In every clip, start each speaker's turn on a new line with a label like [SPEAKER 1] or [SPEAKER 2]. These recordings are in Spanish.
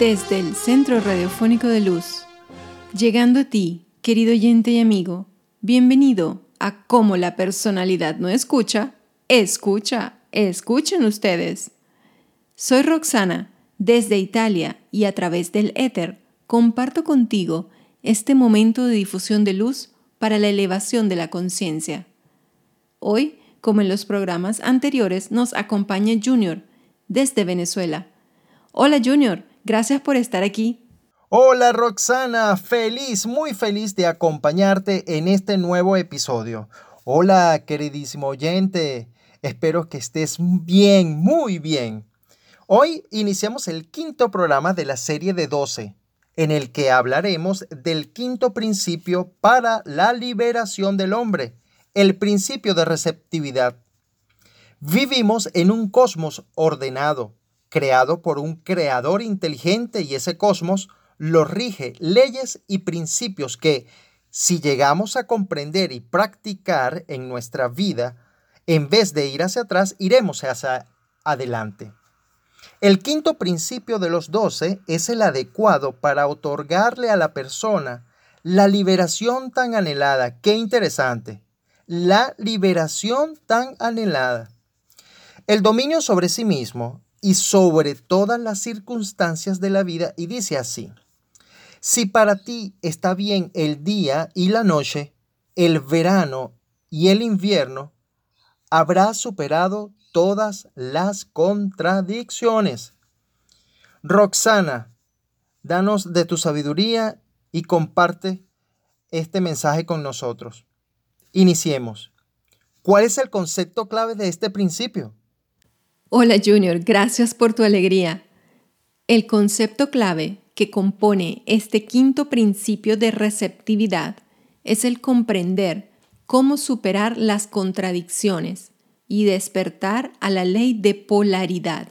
[SPEAKER 1] desde el Centro Radiofónico de Luz. Llegando a ti, querido oyente y amigo, bienvenido a Cómo la personalidad no escucha, escucha, escuchen ustedes. Soy Roxana, desde Italia y a través del éter, comparto contigo este momento de difusión de luz para la elevación de la conciencia. Hoy, como en los programas anteriores, nos acompaña Junior desde Venezuela. Hola Junior, gracias por estar aquí.
[SPEAKER 2] Hola Roxana, feliz, muy feliz de acompañarte en este nuevo episodio. Hola queridísimo oyente, espero que estés bien, muy bien. Hoy iniciamos el quinto programa de la serie de 12, en el que hablaremos del quinto principio para la liberación del hombre, el principio de receptividad. Vivimos en un cosmos ordenado, creado por un creador inteligente y ese cosmos lo rige leyes y principios que, si llegamos a comprender y practicar en nuestra vida, en vez de ir hacia atrás, iremos hacia adelante. El quinto principio de los doce es el adecuado para otorgarle a la persona la liberación tan anhelada. Qué interesante. La liberación tan anhelada. El dominio sobre sí mismo y sobre todas las circunstancias de la vida y dice así. Si para ti está bien el día y la noche, el verano y el invierno, habrás superado todas las contradicciones. Roxana, danos de tu sabiduría y comparte este mensaje con nosotros. Iniciemos. ¿Cuál es el concepto clave de este principio?
[SPEAKER 1] Hola Junior, gracias por tu alegría. El concepto clave que compone este quinto principio de receptividad es el comprender cómo superar las contradicciones y despertar a la ley de polaridad.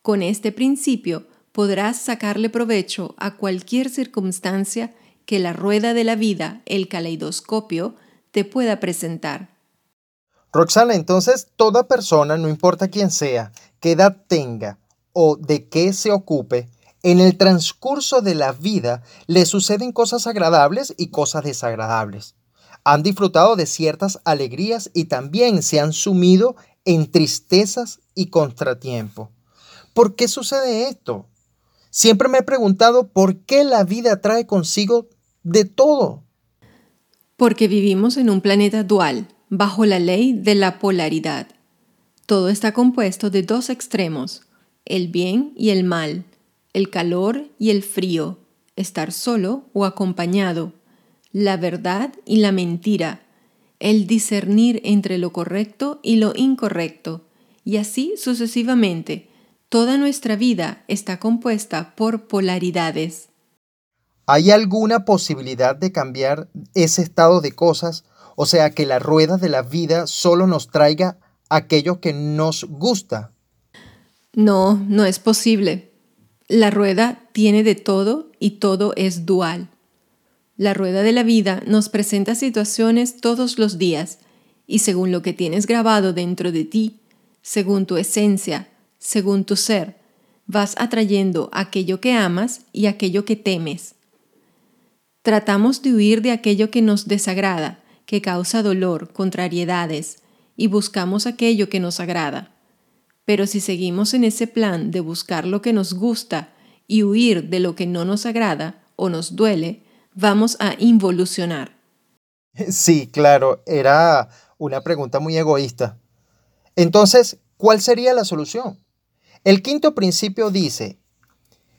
[SPEAKER 1] Con este principio podrás sacarle provecho a cualquier circunstancia que la rueda de la vida, el caleidoscopio, te pueda presentar.
[SPEAKER 2] Roxana, entonces toda persona, no importa quién sea, qué edad tenga o de qué se ocupe, en el transcurso de la vida le suceden cosas agradables y cosas desagradables. Han disfrutado de ciertas alegrías y también se han sumido en tristezas y contratiempo. ¿Por qué sucede esto? Siempre me he preguntado por qué la vida trae consigo de todo.
[SPEAKER 1] Porque vivimos en un planeta dual bajo la ley de la polaridad. Todo está compuesto de dos extremos, el bien y el mal, el calor y el frío, estar solo o acompañado, la verdad y la mentira, el discernir entre lo correcto y lo incorrecto, y así sucesivamente. Toda nuestra vida está compuesta por polaridades.
[SPEAKER 2] ¿Hay alguna posibilidad de cambiar ese estado de cosas o sea, que la rueda de la vida solo nos traiga aquello que nos gusta.
[SPEAKER 1] No, no es posible. La rueda tiene de todo y todo es dual. La rueda de la vida nos presenta situaciones todos los días y según lo que tienes grabado dentro de ti, según tu esencia, según tu ser, vas atrayendo aquello que amas y aquello que temes. Tratamos de huir de aquello que nos desagrada que causa dolor, contrariedades, y buscamos aquello que nos agrada. Pero si seguimos en ese plan de buscar lo que nos gusta y huir de lo que no nos agrada o nos duele, vamos a involucionar.
[SPEAKER 2] Sí, claro, era una pregunta muy egoísta. Entonces, ¿cuál sería la solución? El quinto principio dice,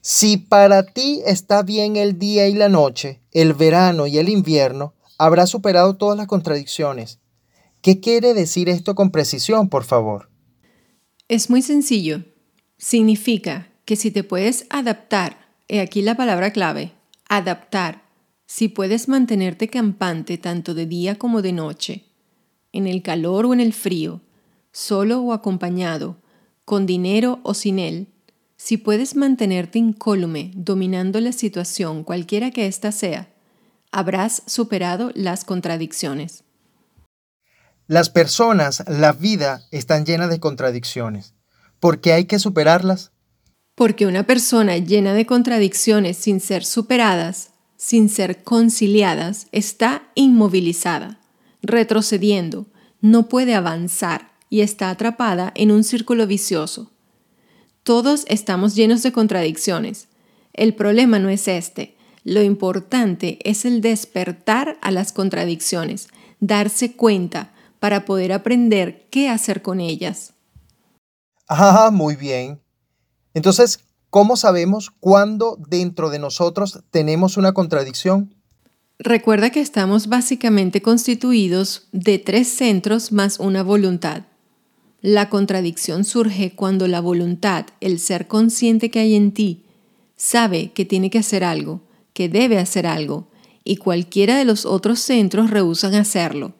[SPEAKER 2] si para ti está bien el día y la noche, el verano y el invierno, habrá superado todas las contradicciones. ¿Qué quiere decir esto con precisión, por favor?
[SPEAKER 1] Es muy sencillo. Significa que si te puedes adaptar, he aquí la palabra clave, adaptar, si puedes mantenerte campante tanto de día como de noche, en el calor o en el frío, solo o acompañado, con dinero o sin él, si puedes mantenerte incólume dominando la situación cualquiera que ésta sea, habrás superado las contradicciones.
[SPEAKER 2] Las personas, la vida, están llenas de contradicciones. ¿Por qué hay que superarlas?
[SPEAKER 1] Porque una persona llena de contradicciones sin ser superadas, sin ser conciliadas, está inmovilizada, retrocediendo, no puede avanzar y está atrapada en un círculo vicioso. Todos estamos llenos de contradicciones. El problema no es este. Lo importante es el despertar a las contradicciones, darse cuenta para poder aprender qué hacer con ellas.
[SPEAKER 2] Ah, muy bien. Entonces, ¿cómo sabemos cuándo dentro de nosotros tenemos una contradicción?
[SPEAKER 1] Recuerda que estamos básicamente constituidos de tres centros más una voluntad. La contradicción surge cuando la voluntad, el ser consciente que hay en ti, sabe que tiene que hacer algo, que debe hacer algo, y cualquiera de los otros centros rehusan hacerlo.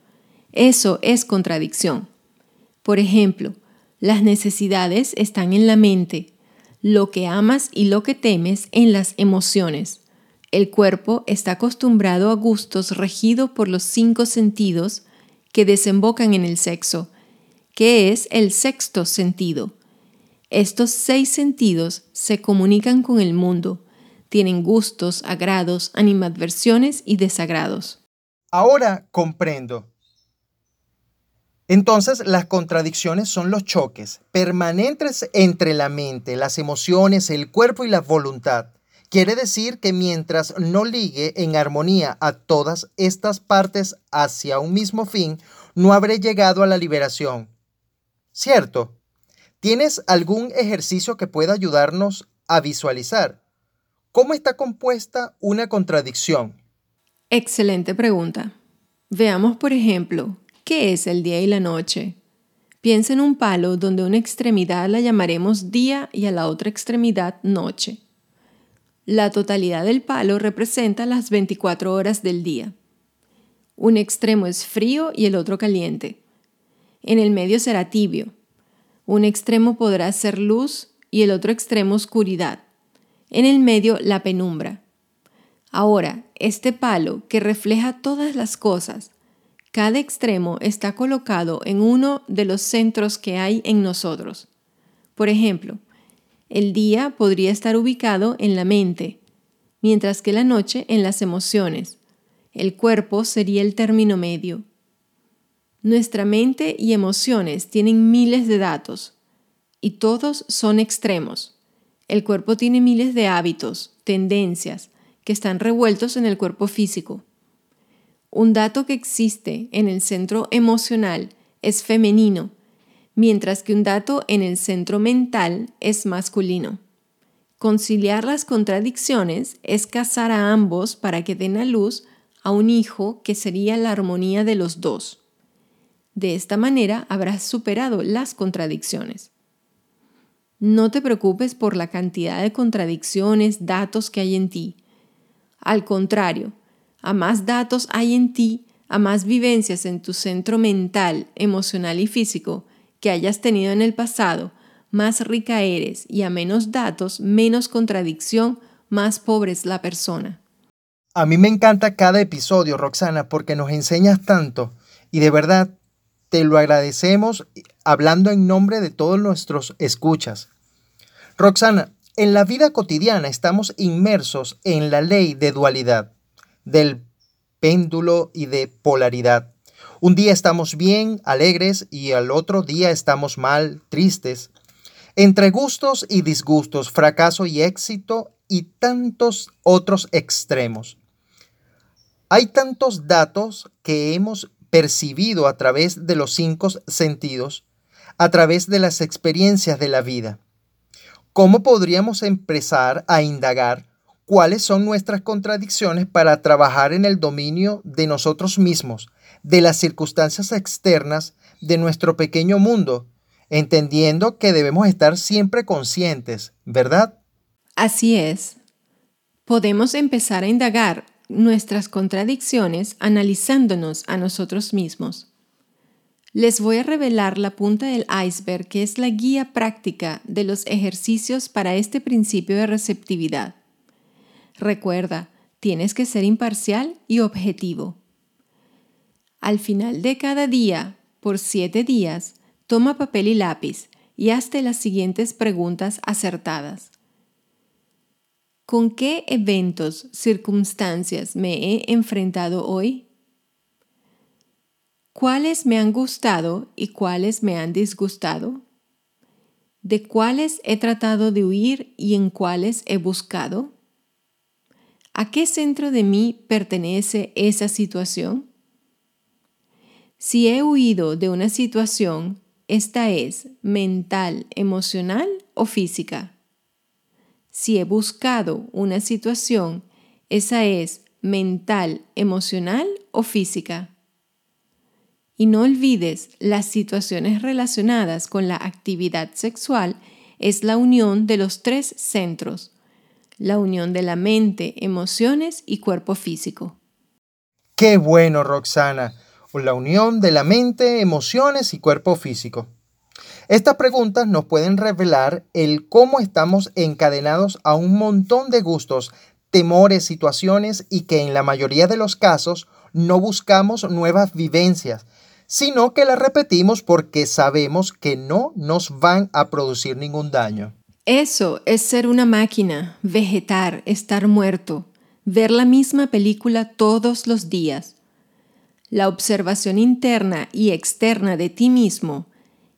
[SPEAKER 1] Eso es contradicción. Por ejemplo, las necesidades están en la mente, lo que amas y lo que temes en las emociones. El cuerpo está acostumbrado a gustos regidos por los cinco sentidos que desembocan en el sexo, que es el sexto sentido. Estos seis sentidos se comunican con el mundo, tienen gustos, agrados, animadversiones y desagrados.
[SPEAKER 2] Ahora comprendo. Entonces, las contradicciones son los choques permanentes entre la mente, las emociones, el cuerpo y la voluntad. Quiere decir que mientras no ligue en armonía a todas estas partes hacia un mismo fin, no habré llegado a la liberación. ¿Cierto? ¿Tienes algún ejercicio que pueda ayudarnos a visualizar? ¿Cómo está compuesta una contradicción?
[SPEAKER 1] Excelente pregunta. Veamos, por ejemplo, ¿qué es el día y la noche? Piensa en un palo donde una extremidad la llamaremos día y a la otra extremidad noche. La totalidad del palo representa las 24 horas del día. Un extremo es frío y el otro caliente. En el medio será tibio. Un extremo podrá ser luz y el otro extremo oscuridad. En el medio la penumbra. Ahora, este palo que refleja todas las cosas, cada extremo está colocado en uno de los centros que hay en nosotros. Por ejemplo, el día podría estar ubicado en la mente, mientras que la noche en las emociones. El cuerpo sería el término medio. Nuestra mente y emociones tienen miles de datos y todos son extremos. El cuerpo tiene miles de hábitos, tendencias, que están revueltos en el cuerpo físico. Un dato que existe en el centro emocional es femenino, mientras que un dato en el centro mental es masculino. Conciliar las contradicciones es casar a ambos para que den a luz a un hijo que sería la armonía de los dos. De esta manera habrás superado las contradicciones. No te preocupes por la cantidad de contradicciones, datos que hay en ti. Al contrario, a más datos hay en ti, a más vivencias en tu centro mental, emocional y físico que hayas tenido en el pasado, más rica eres y a menos datos, menos contradicción, más pobre es la persona.
[SPEAKER 2] A mí me encanta cada episodio, Roxana, porque nos enseñas tanto y de verdad te lo agradecemos hablando en nombre de todos nuestros escuchas. Roxana, en la vida cotidiana estamos inmersos en la ley de dualidad, del péndulo y de polaridad. Un día estamos bien, alegres, y al otro día estamos mal, tristes. Entre gustos y disgustos, fracaso y éxito y tantos otros extremos. Hay tantos datos que hemos percibido a través de los cinco sentidos, a través de las experiencias de la vida. ¿Cómo podríamos empezar a indagar cuáles son nuestras contradicciones para trabajar en el dominio de nosotros mismos, de las circunstancias externas de nuestro pequeño mundo, entendiendo que debemos estar siempre conscientes, ¿verdad?
[SPEAKER 1] Así es. Podemos empezar a indagar nuestras contradicciones analizándonos a nosotros mismos. Les voy a revelar la punta del iceberg que es la guía práctica de los ejercicios para este principio de receptividad. Recuerda, tienes que ser imparcial y objetivo. Al final de cada día, por siete días, toma papel y lápiz y hazte las siguientes preguntas acertadas. ¿Con qué eventos, circunstancias me he enfrentado hoy? ¿Cuáles me han gustado y cuáles me han disgustado? ¿De cuáles he tratado de huir y en cuáles he buscado? ¿A qué centro de mí pertenece esa situación? Si he huido de una situación, esta es mental, emocional o física. Si he buscado una situación, esa es mental, emocional o física. Y no olvides, las situaciones relacionadas con la actividad sexual es la unión de los tres centros, la unión de la mente, emociones y cuerpo físico.
[SPEAKER 2] Qué bueno, Roxana, la unión de la mente, emociones y cuerpo físico. Estas preguntas nos pueden revelar el cómo estamos encadenados a un montón de gustos, temores, situaciones y que en la mayoría de los casos no buscamos nuevas vivencias, sino que las repetimos porque sabemos que no nos van a producir ningún daño.
[SPEAKER 1] Eso es ser una máquina, vegetar, estar muerto, ver la misma película todos los días. La observación interna y externa de ti mismo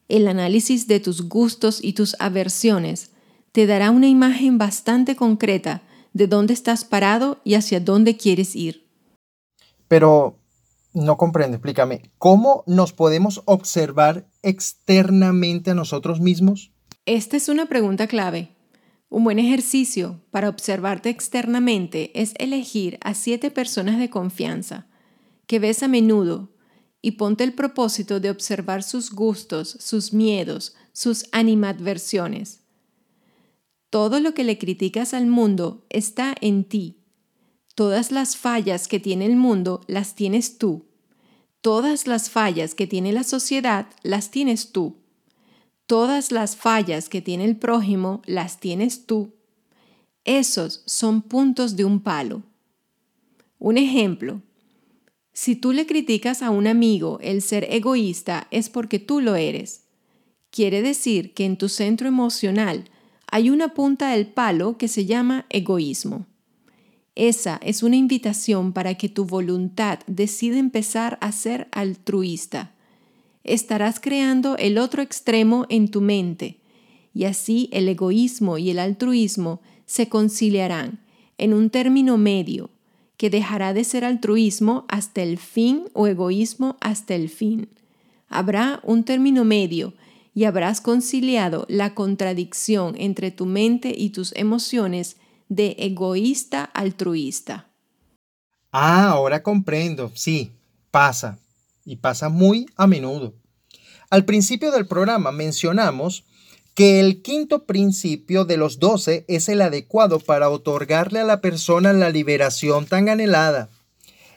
[SPEAKER 1] el análisis de tus gustos y tus aversiones te dará una imagen bastante concreta de dónde estás parado y hacia dónde quieres ir.
[SPEAKER 2] Pero no comprendo, explícame, ¿cómo nos podemos observar externamente a nosotros mismos?
[SPEAKER 1] Esta es una pregunta clave. Un buen ejercicio para observarte externamente es elegir a siete personas de confianza que ves a menudo y ponte el propósito de observar sus gustos, sus miedos, sus animadversiones. Todo lo que le criticas al mundo está en ti. Todas las fallas que tiene el mundo las tienes tú. Todas las fallas que tiene la sociedad las tienes tú. Todas las fallas que tiene el prójimo las tienes tú. Esos son puntos de un palo. Un ejemplo, si tú le criticas a un amigo el ser egoísta es porque tú lo eres. Quiere decir que en tu centro emocional hay una punta del palo que se llama egoísmo. Esa es una invitación para que tu voluntad decida empezar a ser altruista. Estarás creando el otro extremo en tu mente y así el egoísmo y el altruismo se conciliarán en un término medio que dejará de ser altruismo hasta el fin o egoísmo hasta el fin. Habrá un término medio y habrás conciliado la contradicción entre tu mente y tus emociones de egoísta altruista.
[SPEAKER 2] Ah, ahora comprendo. Sí, pasa. Y pasa muy a menudo. Al principio del programa mencionamos que el quinto principio de los doce es el adecuado para otorgarle a la persona la liberación tan anhelada,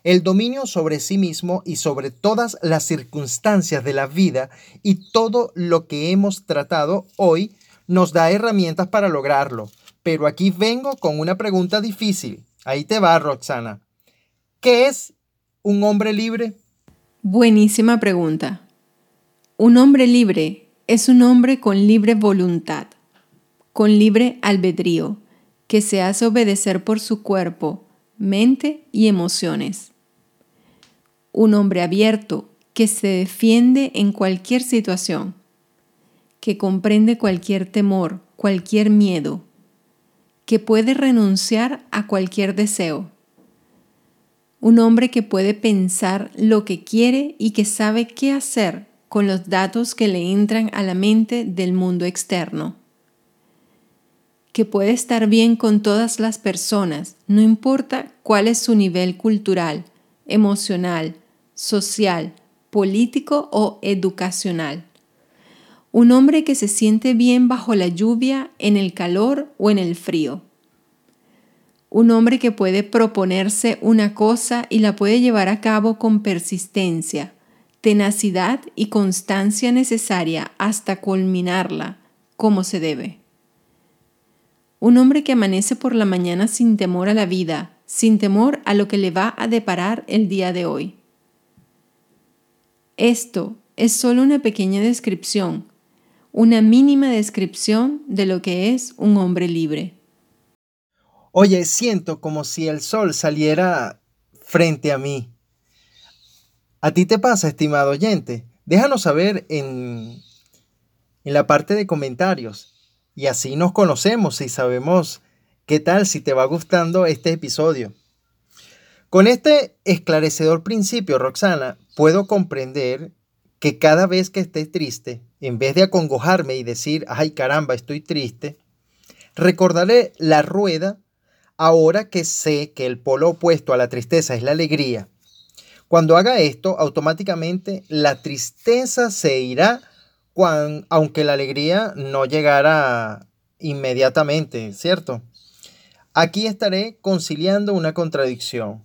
[SPEAKER 2] el dominio sobre sí mismo y sobre todas las circunstancias de la vida y todo lo que hemos tratado hoy nos da herramientas para lograrlo. Pero aquí vengo con una pregunta difícil. Ahí te va, Roxana. ¿Qué es un hombre libre?
[SPEAKER 1] Buenísima pregunta. Un hombre libre es un hombre con libre voluntad, con libre albedrío, que se hace obedecer por su cuerpo, mente y emociones. Un hombre abierto que se defiende en cualquier situación, que comprende cualquier temor, cualquier miedo, que puede renunciar a cualquier deseo. Un hombre que puede pensar lo que quiere y que sabe qué hacer con los datos que le entran a la mente del mundo externo. Que puede estar bien con todas las personas, no importa cuál es su nivel cultural, emocional, social, político o educacional. Un hombre que se siente bien bajo la lluvia, en el calor o en el frío. Un hombre que puede proponerse una cosa y la puede llevar a cabo con persistencia, tenacidad y constancia necesaria hasta culminarla como se debe. Un hombre que amanece por la mañana sin temor a la vida, sin temor a lo que le va a deparar el día de hoy. Esto es solo una pequeña descripción, una mínima descripción de lo que es un hombre libre.
[SPEAKER 2] Oye, siento como si el sol saliera frente a mí. ¿A ti te pasa, estimado oyente? Déjanos saber en, en la parte de comentarios y así nos conocemos y sabemos qué tal si te va gustando este episodio. Con este esclarecedor principio, Roxana, puedo comprender que cada vez que esté triste, en vez de acongojarme y decir, ay caramba, estoy triste, recordaré la rueda ahora que sé que el polo opuesto a la tristeza es la alegría. Cuando haga esto, automáticamente la tristeza se irá, aunque la alegría no llegara inmediatamente, ¿cierto? Aquí estaré conciliando una contradicción.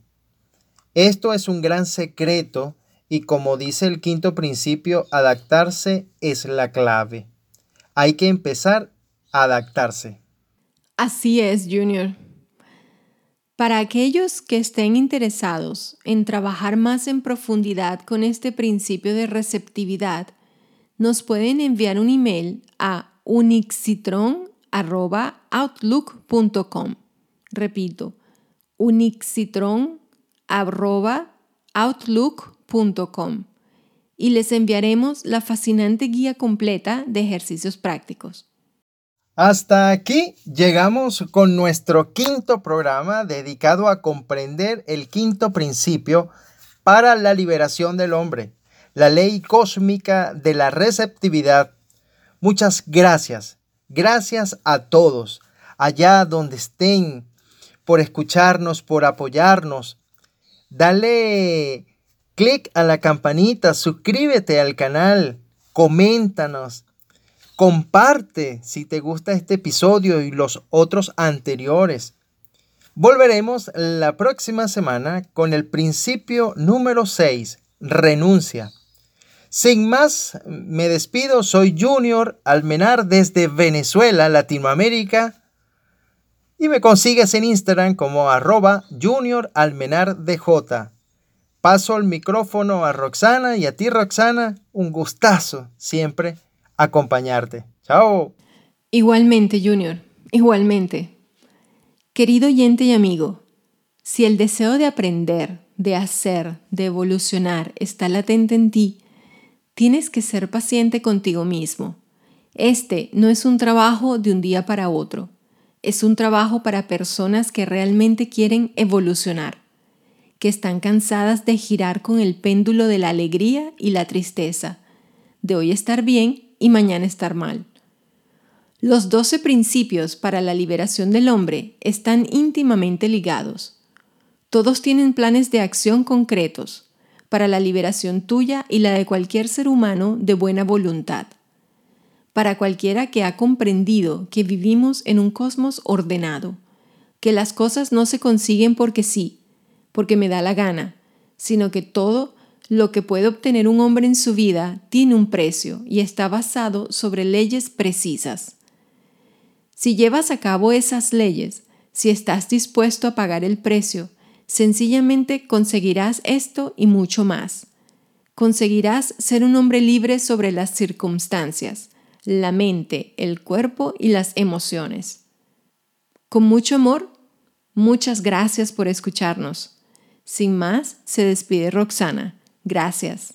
[SPEAKER 2] Esto es un gran secreto y como dice el quinto principio, adaptarse es la clave. Hay que empezar a adaptarse.
[SPEAKER 1] Así es, Junior. Para aquellos que estén interesados en trabajar más en profundidad con este principio de receptividad, nos pueden enviar un email a unixitron.outlook.com. Repito, unixitron.outlook.com y les enviaremos la fascinante guía completa de ejercicios prácticos.
[SPEAKER 2] Hasta aquí llegamos con nuestro quinto programa dedicado a comprender el quinto principio para la liberación del hombre, la ley cósmica de la receptividad. Muchas gracias, gracias a todos, allá donde estén, por escucharnos, por apoyarnos, Dale clic a la campanita, suscríbete al canal, coméntanos, comparte si te gusta este episodio y los otros anteriores. Volveremos la próxima semana con el principio número 6, renuncia. Sin más, me despido, soy Junior Almenar desde Venezuela, Latinoamérica y me consigues en Instagram como arroba Paso el micrófono a Roxana y a ti Roxana, un gustazo siempre acompañarte. Chao.
[SPEAKER 1] Igualmente Junior, igualmente. Querido oyente y amigo, si el deseo de aprender, de hacer, de evolucionar está latente en ti, tienes que ser paciente contigo mismo. Este no es un trabajo de un día para otro es un trabajo para personas que realmente quieren evolucionar, que están cansadas de girar con el péndulo de la alegría y la tristeza, de hoy estar bien y mañana estar mal. Los doce principios para la liberación del hombre están íntimamente ligados. Todos tienen planes de acción concretos para la liberación tuya y la de cualquier ser humano de buena voluntad para cualquiera que ha comprendido que vivimos en un cosmos ordenado, que las cosas no se consiguen porque sí, porque me da la gana, sino que todo lo que puede obtener un hombre en su vida tiene un precio y está basado sobre leyes precisas. Si llevas a cabo esas leyes, si estás dispuesto a pagar el precio, sencillamente conseguirás esto y mucho más. Conseguirás ser un hombre libre sobre las circunstancias, la mente, el cuerpo y las emociones. Con mucho amor, muchas gracias por escucharnos. Sin más, se despide Roxana. Gracias.